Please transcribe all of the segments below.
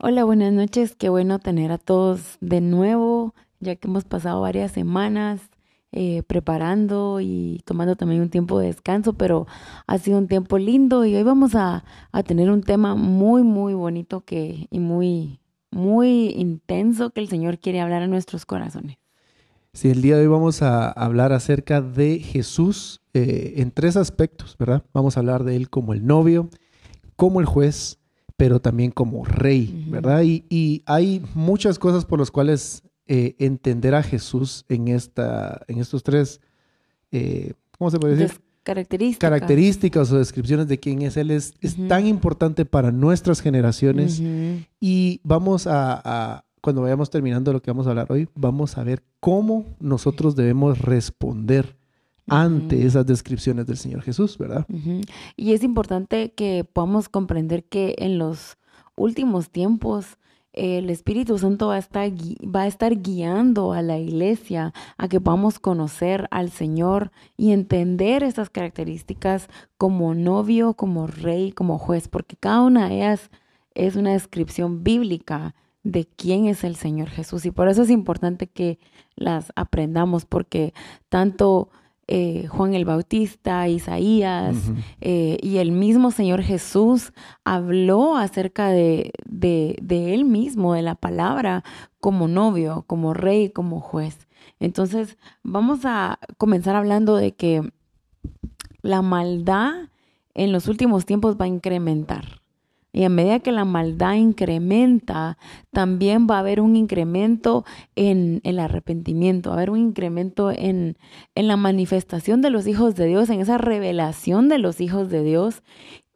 Hola, buenas noches. Qué bueno tener a todos de nuevo, ya que hemos pasado varias semanas eh, preparando y tomando también un tiempo de descanso, pero ha sido un tiempo lindo y hoy vamos a, a tener un tema muy, muy bonito que, y muy, muy intenso que el Señor quiere hablar a nuestros corazones. Sí, el día de hoy vamos a hablar acerca de Jesús eh, en tres aspectos, ¿verdad? Vamos a hablar de Él como el novio, como el juez, pero también como rey, ¿verdad? Y, y, hay muchas cosas por las cuales eh, entender a Jesús en, esta, en estos tres, eh, ¿cómo se puede decir? Características. características o descripciones de quién es Él es, es tan importante para nuestras generaciones y vamos a, a, cuando vayamos terminando lo que vamos a hablar hoy, vamos a ver cómo nosotros debemos responder ante esas descripciones del Señor Jesús, ¿verdad? Y es importante que podamos comprender que en los últimos tiempos el Espíritu Santo va a, estar, va a estar guiando a la iglesia a que podamos conocer al Señor y entender esas características como novio, como rey, como juez, porque cada una de ellas es una descripción bíblica de quién es el Señor Jesús. Y por eso es importante que las aprendamos, porque tanto eh, Juan el Bautista, Isaías eh, y el mismo Señor Jesús habló acerca de, de, de, Él mismo, de la palabra, como novio, como rey, como juez. Entonces, vamos a comenzar hablando de que la maldad en los últimos tiempos va a incrementar. Y a medida que la maldad incrementa, también va a haber un incremento en el arrepentimiento, va a haber un incremento en, en la manifestación de los hijos de Dios, en esa revelación de los hijos de Dios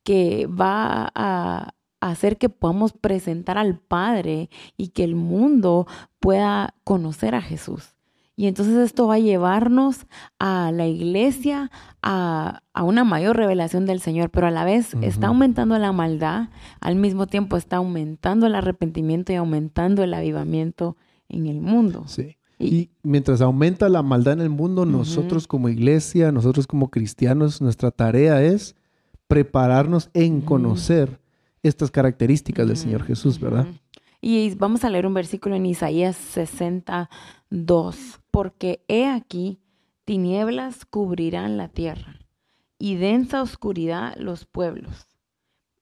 que va a, hacer que podamos presentar al Padre y que el mundo pueda conocer a Jesús. Y entonces esto va a llevarnos a la iglesia a, una mayor revelación del Señor, pero a la vez está aumentando la maldad, al mismo tiempo está aumentando el arrepentimiento y aumentando el avivamiento en el mundo. Sí. Y, mientras aumenta la maldad en el mundo, nosotros como iglesia, nosotros como cristianos, nuestra tarea es prepararnos en conocer estas características del Señor Jesús, ¿verdad? Y vamos a leer un versículo en Isaías 62, porque he aquí, tinieblas cubrirán la tierra y densa oscuridad los pueblos,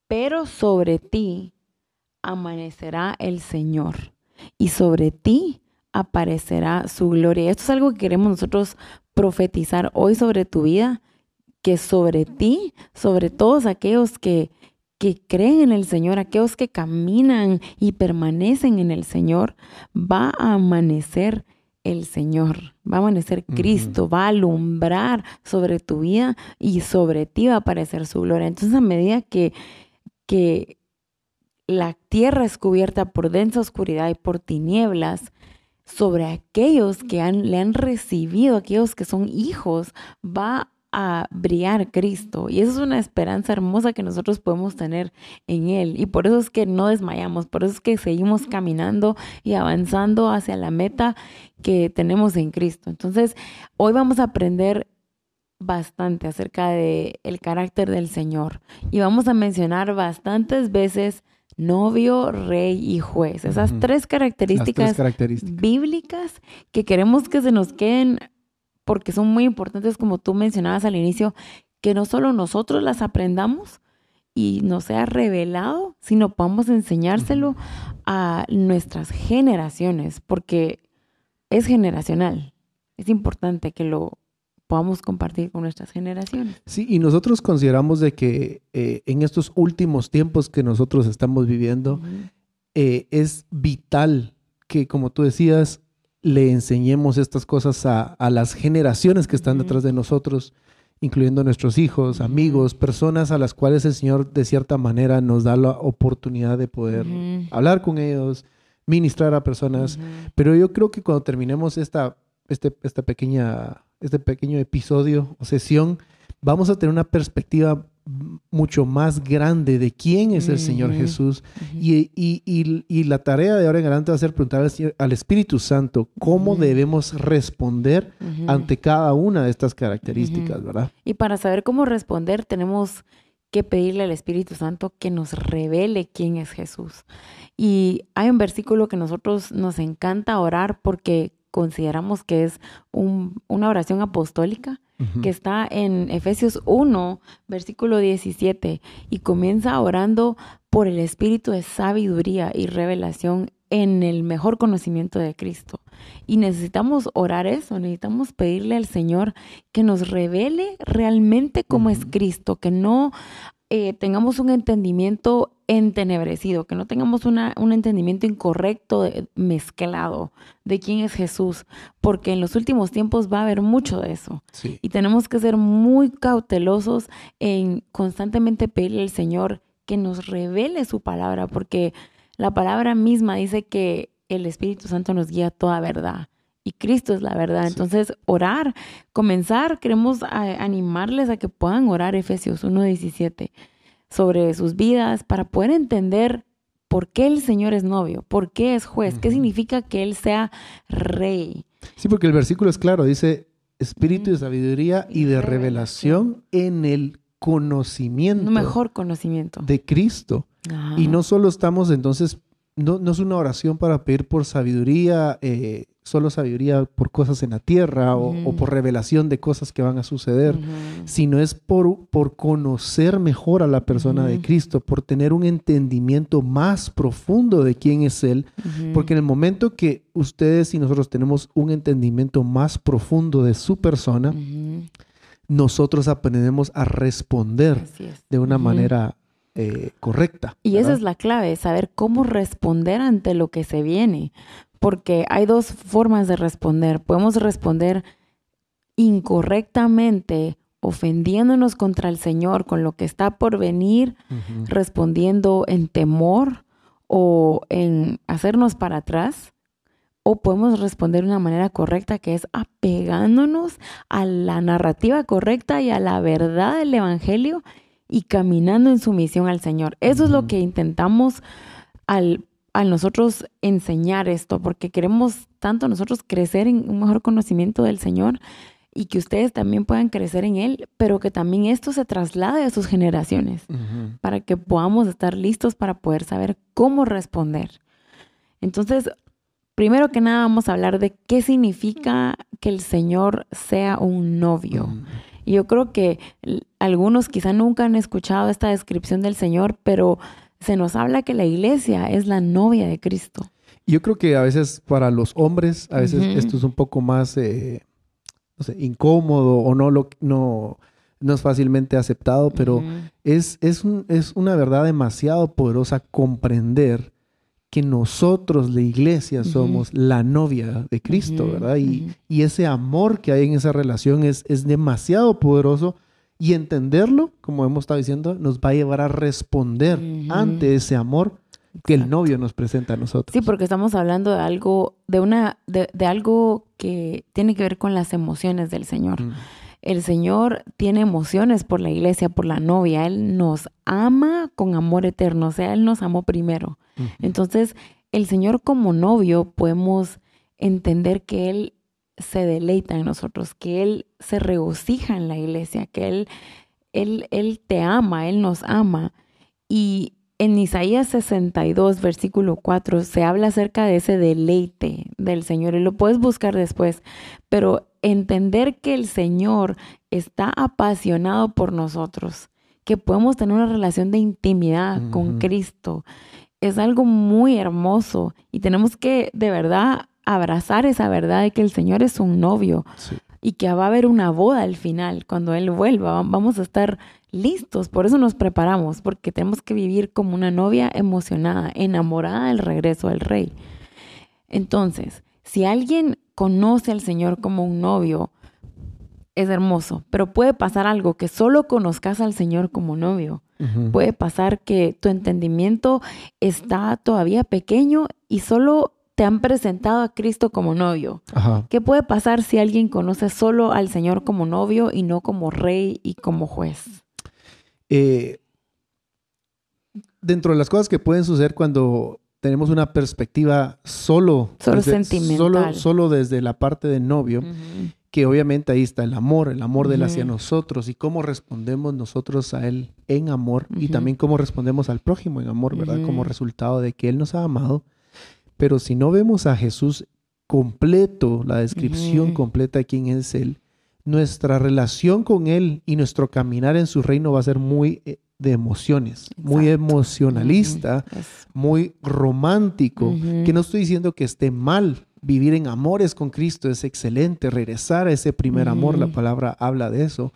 pero sobre ti amanecerá el Señor y sobre ti aparecerá su gloria. Esto es algo que queremos nosotros profetizar hoy sobre tu vida, que sobre ti, sobre todos aquellos que que creen en el Señor, aquellos que caminan y permanecen en el Señor, va a amanecer el Señor, va a amanecer Cristo, va a alumbrar sobre tu vida y sobre ti va a aparecer su gloria. Entonces a medida que, que la tierra es cubierta por densa oscuridad y por tinieblas, sobre aquellos que han, le han recibido, aquellos que son hijos, va a brillar Cristo. Y eso es una esperanza hermosa que nosotros podemos tener en Él. Y por eso es que no desmayamos, por eso es que seguimos caminando y avanzando hacia la meta que tenemos en Cristo. Entonces, hoy vamos a aprender bastante acerca de el carácter del Señor y vamos a mencionar bastantes veces novio, rey y juez. Esas tres características, tres características bíblicas que queremos que se nos queden porque son muy importantes, como tú mencionabas al inicio, que no solo nosotros las aprendamos y nos sea revelado, sino podamos enseñárselo a nuestras generaciones, porque es generacional. Es importante que lo podamos compartir con nuestras generaciones. Sí, y nosotros consideramos de que eh, en estos últimos tiempos que nosotros estamos viviendo, eh, es vital que, como tú decías, le enseñemos estas cosas a, las generaciones que están detrás de nosotros, incluyendo nuestros hijos, amigos, personas a las cuales el Señor de cierta manera nos da la oportunidad de poder hablar con ellos, ministrar a personas. Pero yo creo que cuando terminemos esta, este, esta pequeña, este pequeño episodio o sesión, vamos a tener una perspectiva mucho más grande de quién es el Señor Jesús. y, y, la tarea de ahora en adelante va a ser preguntar al, Espíritu Santo cómo debemos responder ante cada una de estas características, ¿verdad? Y para saber cómo responder tenemos que pedirle al Espíritu Santo que nos revele quién es Jesús. Y hay un versículo que nosotros nos encanta orar porque consideramos que es una oración apostólica que está en Efesios 1, versículo 17, y comienza orando por el espíritu de sabiduría y revelación en el mejor conocimiento de Cristo. Y necesitamos orar eso, necesitamos pedirle al Señor que nos revele realmente cómo es Cristo, que no eh, tengamos un entendimiento entenebrecido, que no tengamos una, un entendimiento incorrecto, mezclado de quién es Jesús, porque en los últimos tiempos va a haber mucho de eso. Y tenemos que ser muy cautelosos en constantemente pedirle al Señor que nos revele su palabra, porque la palabra misma dice que el Espíritu Santo nos guía toda verdad y Cristo es la verdad. Entonces, orar, comenzar, queremos animarles a que puedan orar Efesios 1.17 sobre sus vidas para poder entender por qué el Señor es novio, por qué es juez, qué significa que Él sea rey. Sí, porque el versículo es claro, dice espíritu de sabiduría y de revelación en el conocimiento. mejor conocimiento. De Cristo. Y no solo estamos entonces, no, no, es una oración para pedir por sabiduría, eh, solo sabiduría por cosas en la tierra o, por revelación de cosas que van a suceder, sino es por, por conocer mejor a la persona de Cristo, por tener un entendimiento más profundo de quién es Él, porque en el momento que ustedes y nosotros tenemos un entendimiento más profundo de su persona, nosotros aprendemos a responder de una manera eh, correcta. Y esa es la clave, saber cómo responder ante lo que se viene, porque hay dos formas de responder. Podemos responder incorrectamente, ofendiéndonos contra el Señor con lo que está por venir, respondiendo en temor o en hacernos para atrás. O podemos responder de una manera correcta que es apegándonos a la narrativa correcta y a la verdad del Evangelio y caminando en sumisión al Señor. Eso es lo que intentamos al, nosotros enseñar esto, porque queremos tanto nosotros crecer en un mejor conocimiento del Señor y que ustedes también puedan crecer en Él, pero que también esto se traslade a sus generaciones, para que podamos estar listos para poder saber cómo responder. Entonces, primero que nada vamos a hablar de qué significa que el Señor sea un novio. Y yo creo que algunos quizá nunca han escuchado esta descripción del Señor, pero se nos habla que la iglesia es la novia de Cristo. Yo creo que a veces para los hombres, a veces esto es un poco más, eh, no sé, incómodo o no, lo, no, no es fácilmente aceptado, pero es, es, es una verdad demasiado poderosa comprender que nosotros, la iglesia, somos la novia de Cristo, ¿verdad? Y, ese amor que hay en esa relación es, es demasiado poderoso y entenderlo, como hemos estado diciendo, nos va a llevar a responder ante ese amor que el novio nos presenta a nosotros. Sí, porque estamos hablando de algo, de una, de, algo que tiene que ver con las emociones del Señor. El Señor tiene emociones por la iglesia, por la novia. Él nos ama con amor eterno, o sea, Él nos amó primero. Entonces, el Señor como novio podemos entender que Él se deleita en nosotros, que Él se regocija en la iglesia, que Él, Él, Él te ama, Él nos ama. Y en Isaías 62, versículo 4, se habla acerca de ese deleite del Señor y lo puedes buscar después, pero entender que el Señor está apasionado por nosotros, que podemos tener una relación de intimidad con Cristo, es algo muy hermoso y tenemos que de verdad abrazar esa verdad de que el Señor es un novio y que va a haber una boda al final, cuando Él vuelva, vamos a estar listos, por eso nos preparamos, porque tenemos que vivir como una novia emocionada, enamorada del regreso del rey. Entonces, si alguien conoce al Señor como un novio, es hermoso, pero puede pasar algo que solo conozcas al Señor como novio. Puede pasar que tu entendimiento está todavía pequeño y solo te han presentado a Cristo como novio. ¿Qué puede pasar si alguien conoce solo al Señor como novio y no como rey y como juez? Eh, dentro de las cosas que pueden suceder cuando tenemos una perspectiva solo, solo sentimental, solo, desde la parte de novio, que obviamente ahí está el amor, el amor de él hacia nosotros y cómo respondemos nosotros a él en amor y también cómo respondemos al prójimo en amor, ¿verdad? Como resultado de que él nos ha amado. Pero si no vemos a Jesús completo, la descripción completa de quién es él, nuestra relación con él y nuestro caminar en su reino va a ser muy eh, de emociones, muy emocionalista, muy romántico, que no estoy diciendo que esté mal. Vivir en amores con Cristo es excelente, regresar a ese primer amor, la palabra habla de eso.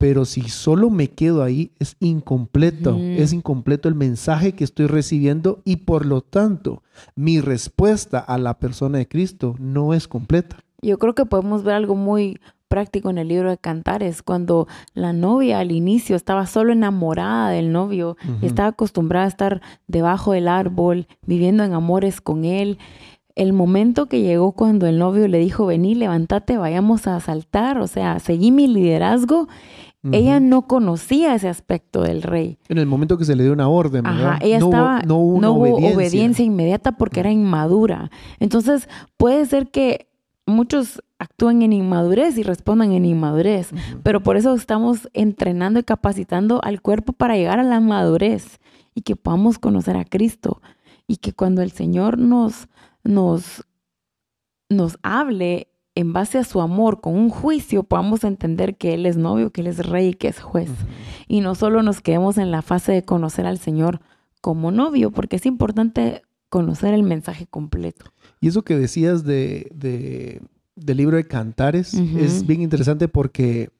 Pero si solo me quedo ahí, es incompleto, es incompleto el mensaje que estoy recibiendo y por lo tanto mi respuesta a la persona de Cristo no es completa. Yo creo que podemos ver algo muy práctico en el libro de Cantares, cuando la novia al inicio estaba solo enamorada del novio y estaba acostumbrada a estar debajo del árbol, viviendo en amores con él. El momento que llegó cuando el novio le dijo, vení, levántate, vayamos a saltar, o sea, seguí mi liderazgo, Ella no conocía ese aspecto del rey. En el momento que se le dio una orden, ella no hubo- estaba, no hubo, una hubo obediencia. obediencia. inmediata porque era inmadura. Entonces, puede ser que muchos actúen en inmadurez y respondan en inmadurez, pero por eso estamos entrenando y capacitando al cuerpo para llegar a la madurez y que podamos conocer a Cristo y que cuando el Señor nos, nos, nos hable en base a su amor con un juicio, podamos entender que Él es novio, que Él es rey y que es juez y no solo nos quedemos en la fase de conocer al Señor como novio, porque es importante conocer el mensaje completo. Y eso que decías de, de- del libro de Cantares es bien interesante porque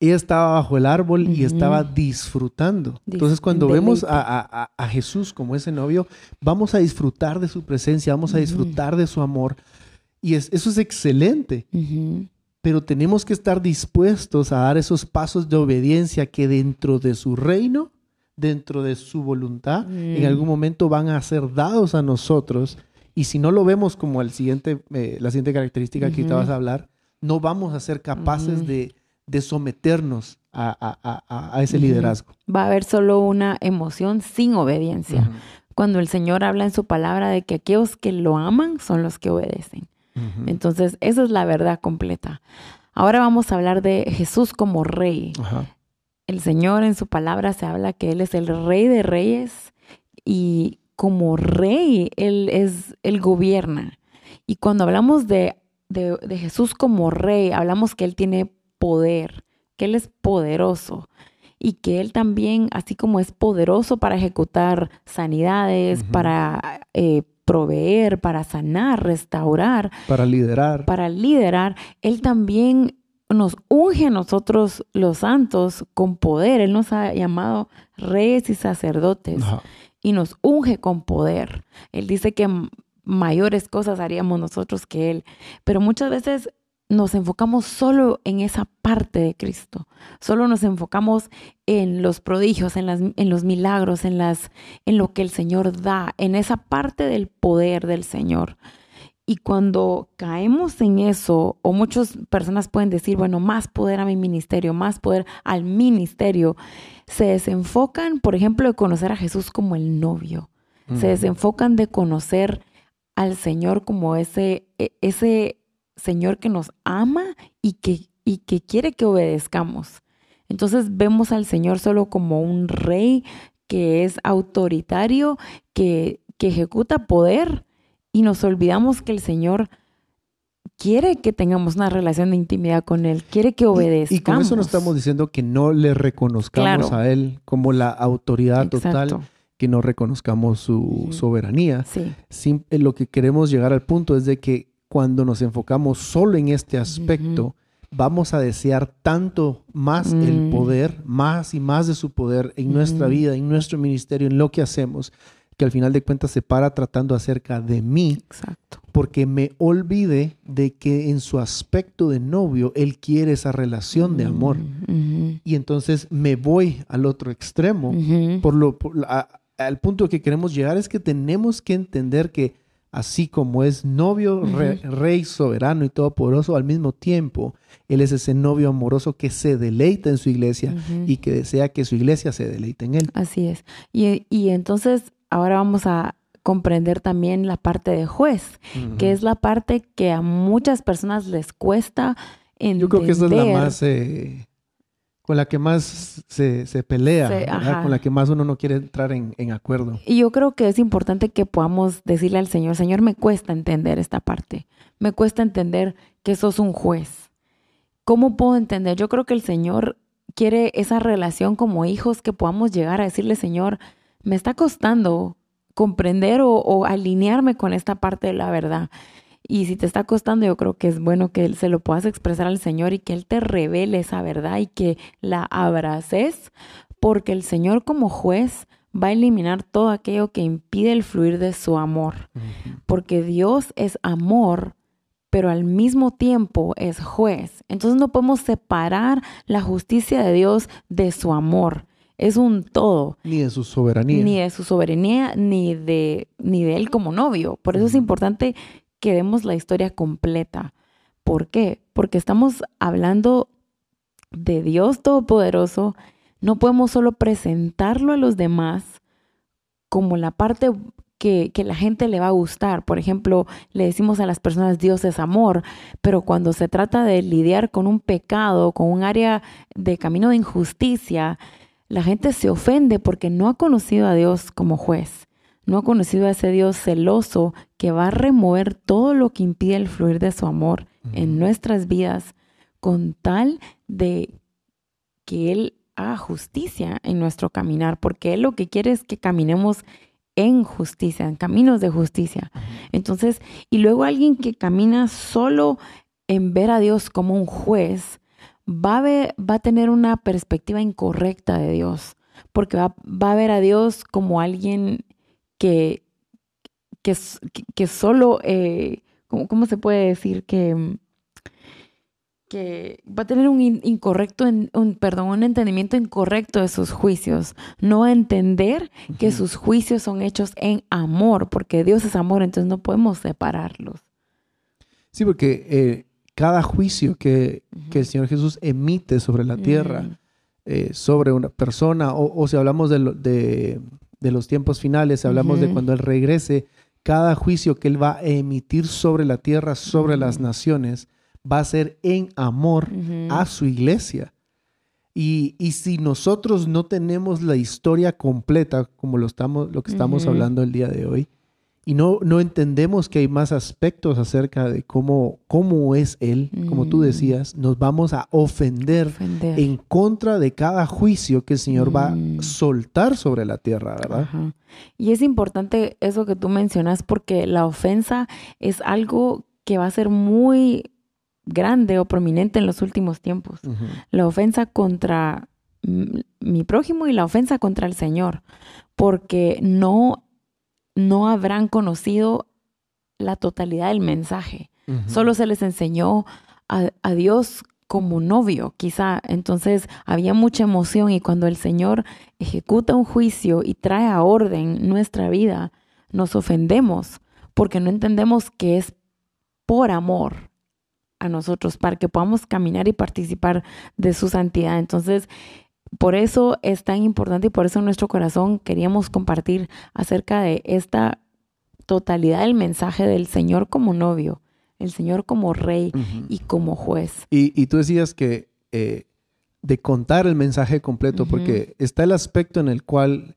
ella estaba bajo el árbol y estaba disfrutando. Dis- Entonces, cuando vemos a, a- Jesús como ese novio, vamos a disfrutar de su presencia, vamos a disfrutar de su amor. Y es- eso es excelente, pero tenemos que estar dispuestos a dar esos pasos de obediencia que dentro de su reino, dentro de su voluntad, en Mm. algún momento van a ser dados a nosotros. Y si no lo vemos como el siguiente, eh, la siguiente característica que Ujú. vas a hablar, no vamos a ser capaces Ujú. de, de someternos a, a- a- a- ese liderazgo. Va a haber solo una emoción sin obediencia. Cuando el Señor habla en su palabra de que aquellos que lo aman son los que obedecen. Entonces, esa es la verdad completa. Ahora vamos a hablar de Jesús como rey. El Señor en su palabra se habla que Él es el rey de reyes y como rey Él es, Él gobierna. Y cuando hablamos de, de, de Jesús como rey, hablamos que Él tiene poder, que Él es poderoso y que Él también, así como es poderoso para ejecutar sanidades, para eh, proveer, para sanar, restaurar, Para liderar. para liderar, Él también nos unge a nosotros los santos con poder. Él nos ha llamado reyes y sacerdotes Ajá. y nos unge con poder. Él dice que mayores cosas haríamos nosotros que Él, pero muchas veces nos enfocamos solo en esa parte de Cristo. Solo nos enfocamos en los prodigios, en, las, en los milagros, en, las, en lo que el Señor da, en esa parte del poder del Señor. Y cuando caemos en eso, o muchas personas pueden decir, bueno, más poder a mi ministerio, más poder al ministerio, se desenfocan, por ejemplo, de conocer a Jesús como el novio. Se desenfocan de conocer al Señor como ese, e- ese Señor que nos ama y que, y que quiere que obedezcamos. Entonces vemos al Señor solo como un rey que es autoritario, que, que ejecuta poder y nos olvidamos que el Señor quiere que tengamos una relación de intimidad con Él, quiere que Y- obedezcamos. Y, con eso no estamos diciendo que no le reconozcamos Claro. a Él como la autoridad total, que no reconozcamos su soberanía. Sí. Eh, lo que queremos llegar al punto es de que cuando nos enfocamos solo en este aspecto, vamos a desear tanto más el Mm. poder, más y más de su poder en nuestra Ujú. vida, en nuestro ministerio, en lo que hacemos, que al final de cuentas se para tratando acerca de mí, Exacto. porque me olvide de que en su aspecto de novio, él quiere esa relación de amor. Ujú. Y entonces me voy al otro extremo. Por lo, por la- a- al punto que queremos llegar es que tenemos que entender que así como es novio, re- rey soberano y todopoderoso, al mismo tiempo, él es ese novio amoroso que se deleita en su iglesia y que desea que su iglesia se deleite en él. Así es. Y, y entonces ahora vamos a comprender también la parte de juez, que es la parte que a muchas personas les cuesta entender. Yo creo que esa es la más, eh, con la que más se, pelea, con la que más uno no quiere entrar en, en, acuerdo. Y yo creo que es importante que podamos decirle al Señor, Señor, me cuesta entender esta parte, me cuesta entender que sos un juez. ¿Cómo puedo entender? Yo creo que el Señor quiere esa relación como hijos que podamos llegar a decirle, Señor, me está costando comprender o, alinearme con esta parte de la verdad. Y si te está costando, yo creo que es bueno que se lo puedas expresar al Señor y que Él te revele esa verdad y que la abraces, porque el Señor como juez va a eliminar todo aquello que impide el fluir de su amor. Porque Dios es amor, pero al mismo tiempo es juez. Entonces no podemos separar la justicia de Dios de su amor es un todo. Ni de su soberanía. Ni de su soberanía, ni de, ni de él como novio. Por eso es importante que demos la historia completa. ¿Por qué? Porque estamos hablando de Dios Todopoderoso. No podemos solo presentarlo a los demás como la parte que, que, la gente le va a gustar. Por ejemplo, le decimos a las personas Dios es amor, pero cuando se trata de lidiar con un pecado, con un área de camino de injusticia, la gente se ofende porque no ha conocido a Dios como juez, no ha conocido a ese Dios celoso que va a remover todo lo que impide el fluir de su amor en nuestras vidas con tal de que Él haga justicia en nuestro caminar, porque Él lo que quiere es que caminemos en justicia, en caminos de justicia. Entonces, y luego alguien que camina solo en ver a Dios como un juez, va a, va a tener una perspectiva incorrecta de Dios, porque va, a ver a Dios como alguien que, que, que solo, eh, ¿cómo, se puede decir? Que, que va a tener un incorrecto, un, perdón, un entendimiento incorrecto de sus juicios. No va a entender que sus juicios son hechos en amor, porque Dios es amor, entonces no podemos separarlos. Sí, porque eh, cada juicio que, el Señor Jesús emite sobre la tierra, eh, sobre una persona, o, si hablamos de, los tiempos finales, hablamos de cuando Él regrese, cada juicio que Él va a emitir sobre la tierra, sobre las naciones, va a ser en amor a su iglesia. Y, si nosotros no tenemos la historia completa, como lo, estamos, lo que estamos hablando el día de hoy, y no, no entendemos que hay más aspectos acerca de cómo, cómo es Él, como tú mm. decías, nos vamos a ofender, en contra de cada juicio que el Señor va a mm. soltar sobre la tierra, ¿verdad? Y es importante eso que tú mencionas porque la ofensa es algo que va a ser muy grande o prominente en los últimos tiempos. La ofensa contra mi prójimo y la ofensa contra el Señor, porque no no habrán conocido la totalidad del mensaje. Solo se les enseñó a, Dios como novio, quizá. Entonces había mucha emoción y cuando el Señor ejecuta un juicio y trae a orden nuestra vida, nos ofendemos porque no entendemos que es por amor a nosotros, para que podamos caminar y participar de su santidad. Entonces, por eso es tan importante y por eso en nuestro corazón queríamos compartir acerca de esta totalidad del mensaje del Señor como novio, el Señor como rey y como juez. Y, tú decías que eh, de contar el mensaje completo, porque está el aspecto en el cual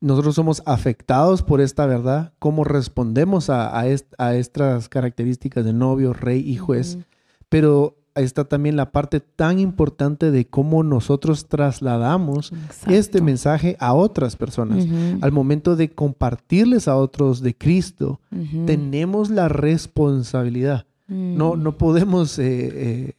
nosotros somos afectados por esta verdad, cómo respondemos a, a, estas características de novio, rey y juez, pero está también la parte tan importante de cómo nosotros trasladamos este mensaje a otras personas. Al momento de compartirles a otros de Cristo, tenemos la responsabilidad. No, no podemos eh, eh,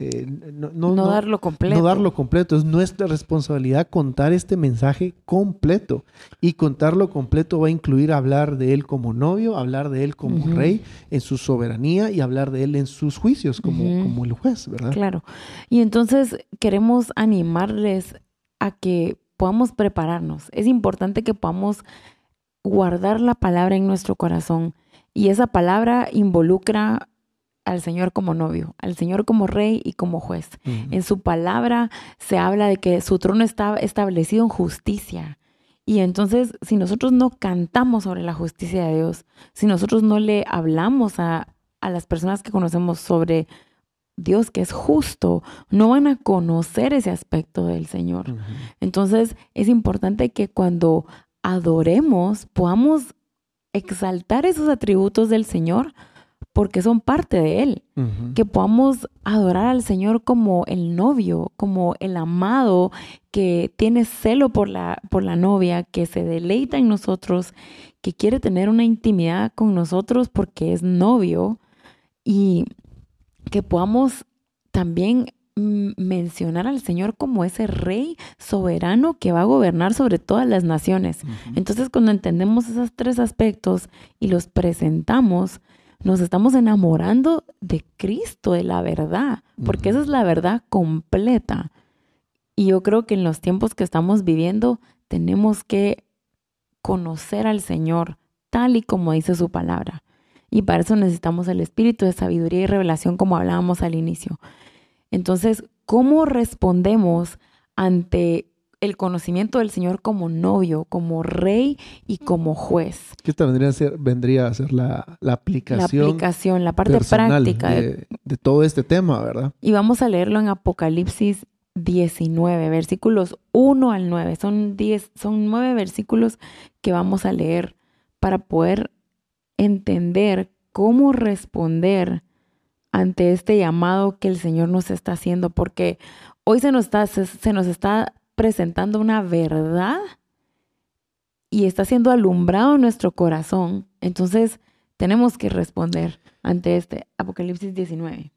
eh, no, darlo completo. No darlo completo. Es nuestra responsabilidad contar este mensaje completo. Y contarlo completo va a incluir hablar de él como novio, hablar de él como rey en su soberanía y hablar de él en sus juicios como, como el juez, ¿verdad? Claro. Y entonces queremos animarles a que podamos prepararnos. Es importante que podamos guardar la palabra en nuestro corazón. Y esa palabra involucra al Señor como novio, al Señor como rey y como juez. En su palabra se habla de que su trono está establecido en justicia Y entonces, si nosotros no cantamos sobre la justicia de Dios, si nosotros no le hablamos a, a las personas que conocemos sobre Dios que es justo, no van a conocer ese aspecto del Señor. Entonces es importante que cuando adoremos podamos exaltar esos atributos del Señor porque son parte de Él. Que podamos adorar al Señor como el novio, como el amado que tiene celo por la, por la novia, que se deleita en nosotros, que quiere tener una intimidad con nosotros porque es novio y que podamos también mencionar al Señor como ese rey soberano que va a gobernar sobre todas las naciones. Entonces, cuando entendemos esos tres aspectos y los presentamos, nos estamos enamorando de Cristo, de la verdad, porque esa es la verdad completa. Y yo creo que en los tiempos que estamos viviendo tenemos que conocer al Señor tal y como dice su palabra. Y para eso necesitamos el espíritu de sabiduría y revelación como hablábamos al inicio. Entonces, ¿cómo respondemos ante el conocimiento del Señor como novio, como rey y como juez? Que esta vendría a ser, vendría a ser la, aplicación. La aplicación, la parte práctica de, todo este tema, ¿verdad? Y vamos a leerlo en Apocalipsis 19, versículos 1 al 9. Son, 10, son 9 versículos que vamos a leer para poder entender cómo responder ante este llamado que el Señor nos está haciendo, porque hoy se nos está, se, nos está presentando una verdad y está siendo alumbrado en nuestro corazón. Entonces tenemos que responder ante este Apocalipsis 19.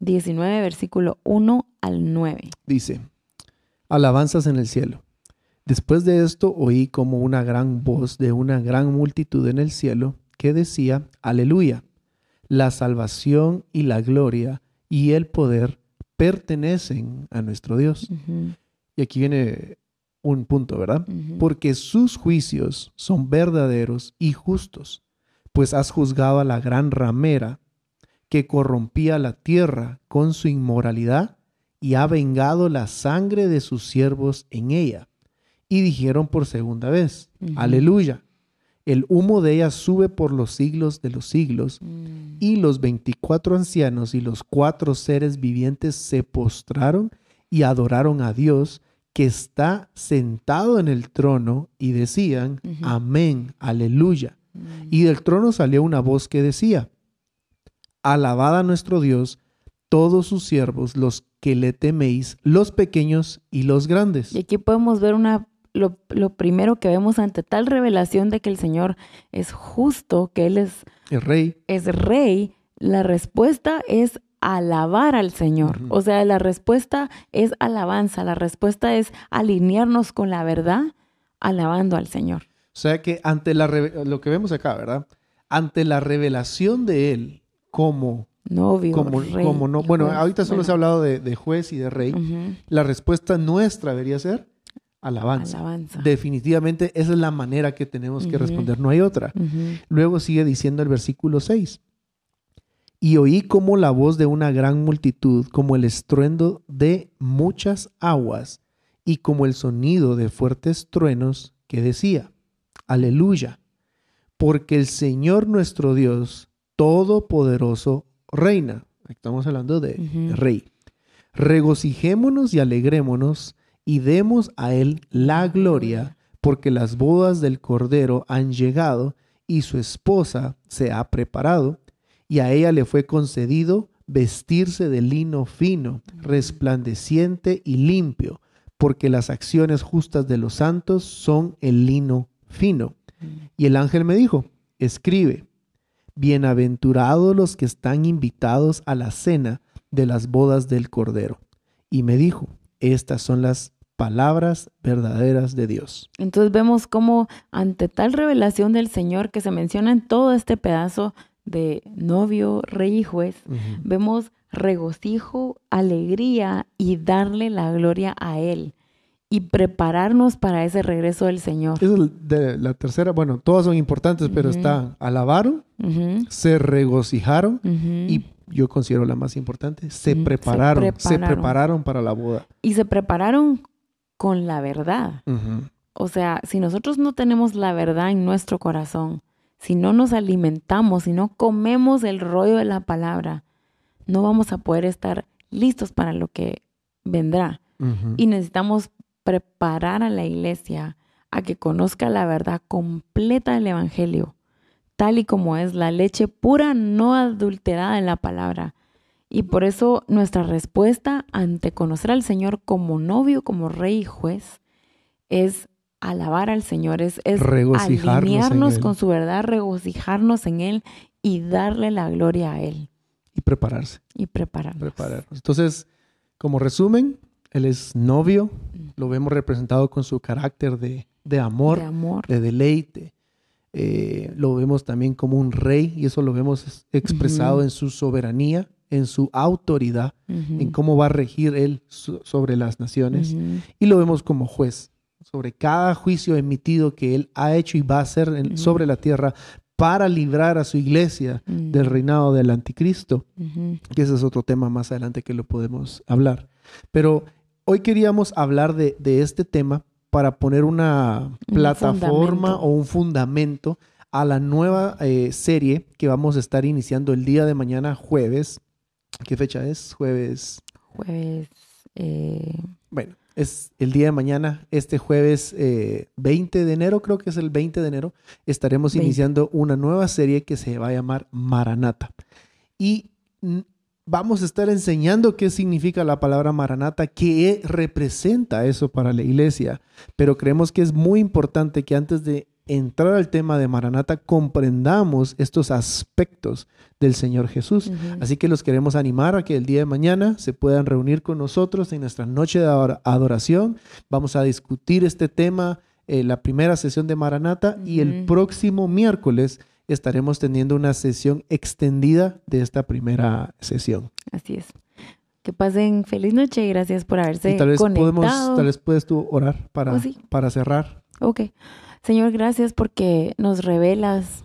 19, versículo 1 al 9. Dice, alabanzas en el cielo. Después de esto oí como una gran voz de una gran multitud en el cielo que decía, Aleluya, la salvación y la gloria y el poder pertenecen a nuestro Dios. Y aquí viene un punto, ¿verdad? Porque sus juicios son verdaderos y justos, pues has juzgado a la gran ramera que corrompía la tierra con su inmoralidad y ha vengado la sangre de sus siervos en ella y dijeron por segunda vez, aleluya. El humo de ella sube por los siglos de los siglos, mm. y los veinticuatro ancianos y los cuatro seres vivientes se postraron y adoraron a Dios que está sentado en el trono y decían, amén, aleluya. Mm. Y del trono salió una voz que decía, alabad a nuestro Dios, todos sus siervos, los que le teméis, los pequeños y los grandes. Y aquí podemos ver una lo, primero que vemos ante tal revelación de que el Señor es justo, que Él es, rey. Es rey, la respuesta es alabar al Señor. O sea, la respuesta es alabanza, la respuesta es alinearnos con la verdad, alabando al Señor. O sea que ante la lo que vemos acá, ¿verdad? Ante la revelación de Él como novio, como, rey, como no, bueno, ahorita solo se ha hablado de, juez y de rey. La respuesta nuestra debería ser alabanza. Definitivamente esa es la manera que tenemos que responder, no hay otra. Luego sigue diciendo el versículo 6. Y oí como la voz de una gran multitud, como el estruendo de muchas aguas y como el sonido de fuertes truenos que decía, aleluya, porque el Señor nuestro Dios Todopoderoso reina. Estamos hablando de rey. Regocijémonos y alegrémonos y demos a Él la gloria, porque las bodas del Cordero han llegado y su esposa se ha preparado, y a ella le fue concedido vestirse de lino fino, resplandeciente y limpio, porque las acciones justas de los santos son el lino fino. Y el ángel me dijo, escribe, bienaventurados los que están invitados a la cena de las bodas del Cordero. Y me dijo, estas son las palabras verdaderas de Dios. Entonces vemos cómo ante tal revelación del Señor que se menciona en todo este pedazo de novio, rey y juez, vemos regocijo, alegría y darle la gloria a Él y prepararnos para ese regreso del Señor. es de la tercera, bueno, todas son importantes, pero está alabaron, se regocijaron y yo considero la más importante, se, prepararon, se prepararon, se prepararon. para la boda. Y se prepararon con la verdad. O sea, si nosotros no tenemos la verdad en nuestro corazón, si no nos alimentamos, si no comemos el rollo de la palabra, no vamos a poder estar listos para lo que vendrá. Y necesitamos preparar a la iglesia a que conozca la verdad completa del Evangelio, tal y como es la leche pura, no adulterada en la palabra. Y por eso nuestra respuesta ante conocer al Señor como novio, como rey y juez, es alabar al Señor, es, es alinearnos con su verdad, regocijarnos en Él y darle la gloria a Él. Y prepararse. Y prepararnos. prepararnos. Entonces, como resumen, Él es novio, lo vemos representado con su carácter de, amor, de, deleite. Eh, lo vemos también como un rey y eso lo vemos expresado en su soberanía, en su autoridad, en cómo va a regir Él sobre las naciones. Y lo vemos como juez sobre cada juicio emitido que Él ha hecho y va a hacer sobre la tierra para librar a su iglesia del reinado del anticristo, que ese es otro tema más adelante que lo podemos hablar. Pero hoy queríamos hablar de, este tema para poner una plataforma o un fundamento a la nueva eh, serie que vamos a estar iniciando el día de mañana, jueves. ¿Qué fecha es? Jueves. Jueves. Eh, bueno, es el día de mañana, este jueves 20 eh, de enero, creo que es el 20 de enero, estaremos iniciando una nueva serie que se va a llamar Maranata. Y vamos a estar enseñando qué significa la palabra Maranata, qué representa eso para la iglesia. Pero creemos que es muy importante que antes de entrar al tema de Maranata, comprendamos estos aspectos del Señor Jesús. Así que los queremos animar a que el día de mañana se puedan reunir con nosotros en nuestra noche de adoración. Vamos a discutir este tema, en eh, la primera sesión de Maranata, y el próximo miércoles estaremos teniendo una sesión extendida de esta primera sesión. Así es. Que pasen feliz noche y gracias por haberse tal vez conectado. tal vez puedes tú orar para, oh, para cerrar. Ok. Señor, gracias porque nos revelas,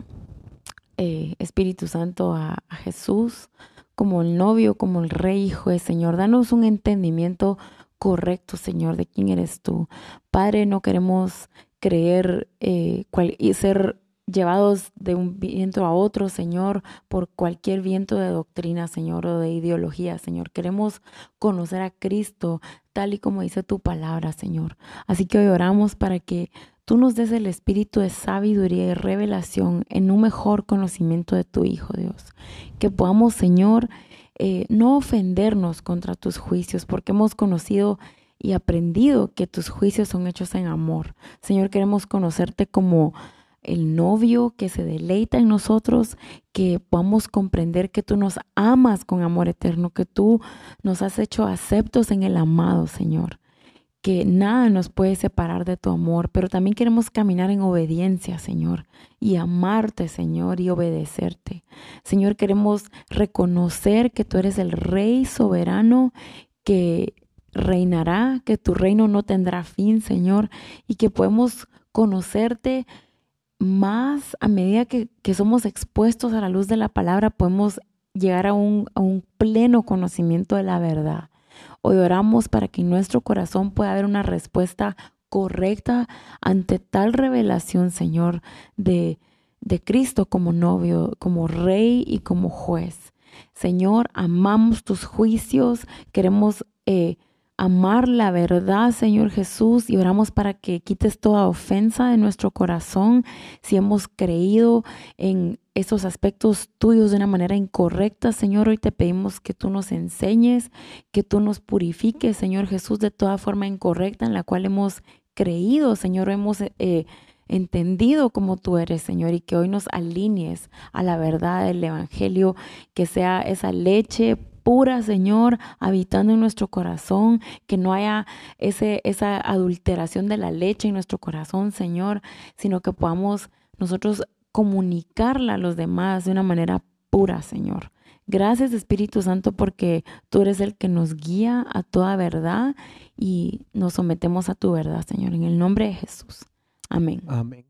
eh, Espíritu Santo, a, Jesús como el novio, como el rey hijo de Señor. Danos un entendimiento correcto, Señor, de quién eres tú. Padre, no queremos creer eh, y ser llevados de un viento a otro, Señor, por cualquier viento de doctrina, Señor, o de ideología, Señor. Queremos conocer a Cristo tal y como dice tu palabra, Señor. Así que hoy oramos para que tú nos des el espíritu de sabiduría y revelación en un mejor conocimiento de tu Hijo, Dios. Que podamos, Señor, eh, no ofendernos contra tus juicios, porque hemos conocido y aprendido que tus juicios son hechos en amor. Señor, queremos conocerte como el novio que se deleita en nosotros, que podamos comprender que tú nos amas con amor eterno, que tú nos has hecho aceptos en el amado, Señor que nada nos puede separar de tu amor, pero también queremos caminar en obediencia, Señor, y amarte, Señor, y obedecerte. Señor, queremos reconocer que tú eres el Rey soberano que reinará, que tu reino no tendrá fin, Señor, y que podemos conocerte más a medida que, somos expuestos a la luz de la palabra, podemos llegar a un, pleno conocimiento de la verdad. Hoy oramos para que en nuestro corazón pueda haber una respuesta correcta ante tal revelación, Señor, de, de Cristo como novio, como rey y como juez. Señor, amamos tus juicios, queremos eh, amar la verdad, Señor Jesús, y oramos para que quites toda ofensa de nuestro corazón si hemos creído en esos aspectos tuyos de una manera incorrecta, Señor. Hoy te pedimos que tú nos enseñes, que tú nos purifiques, Señor Jesús, de toda forma incorrecta en la cual hemos creído, Señor, hemos eh, entendido como tú eres, Señor, y que hoy nos alinees a la verdad del Evangelio, que sea esa leche pura, Señor, habitando en nuestro corazón, que no haya ese, esa adulteración de la leche en nuestro corazón, Señor, sino que podamos nosotros comunicarla a los demás de una manera pura, Señor. Gracias Espíritu Santo porque tú eres el que nos guía a toda verdad y nos sometemos a tu verdad, Señor, en el nombre de Jesús. Amén. Amén.